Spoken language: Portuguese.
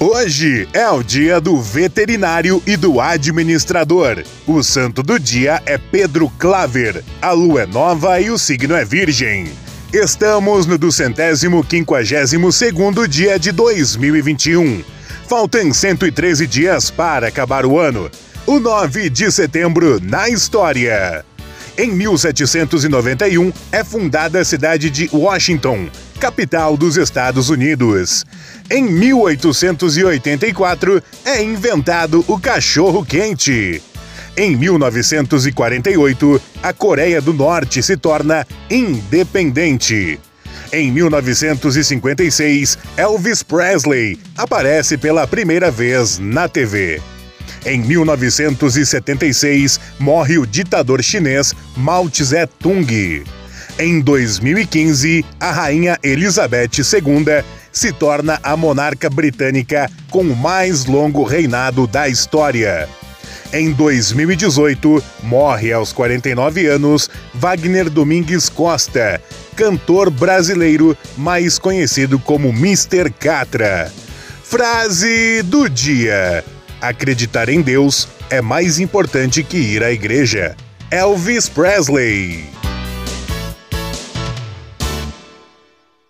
Hoje é o dia do veterinário e do administrador. O santo do dia é Pedro Claver. A lua é nova e o signo é virgem. Estamos no duzentésimo quinquagésimo segundo dia de 2021. Faltam 113 dias para acabar o ano. O 9 de setembro na história. Em 1791 é fundada a cidade de Washington, capital dos Estados Unidos. Em 1884 é inventado o cachorro quente. Em 1948, a Coreia do Norte se torna independente. Em 1956, Elvis Presley aparece pela primeira vez na TV. Em 1976, morre o ditador chinês Mao Tse-tung. Em 2015, a rainha Elizabeth II se torna a monarca britânica com o mais longo reinado da história. Em 2018, morre aos 49 anos Wagner Domingues Costa, cantor brasileiro mais conhecido como Mr. Catra. Frase do dia: Acreditar em Deus é mais importante que ir à igreja. Elvis Presley.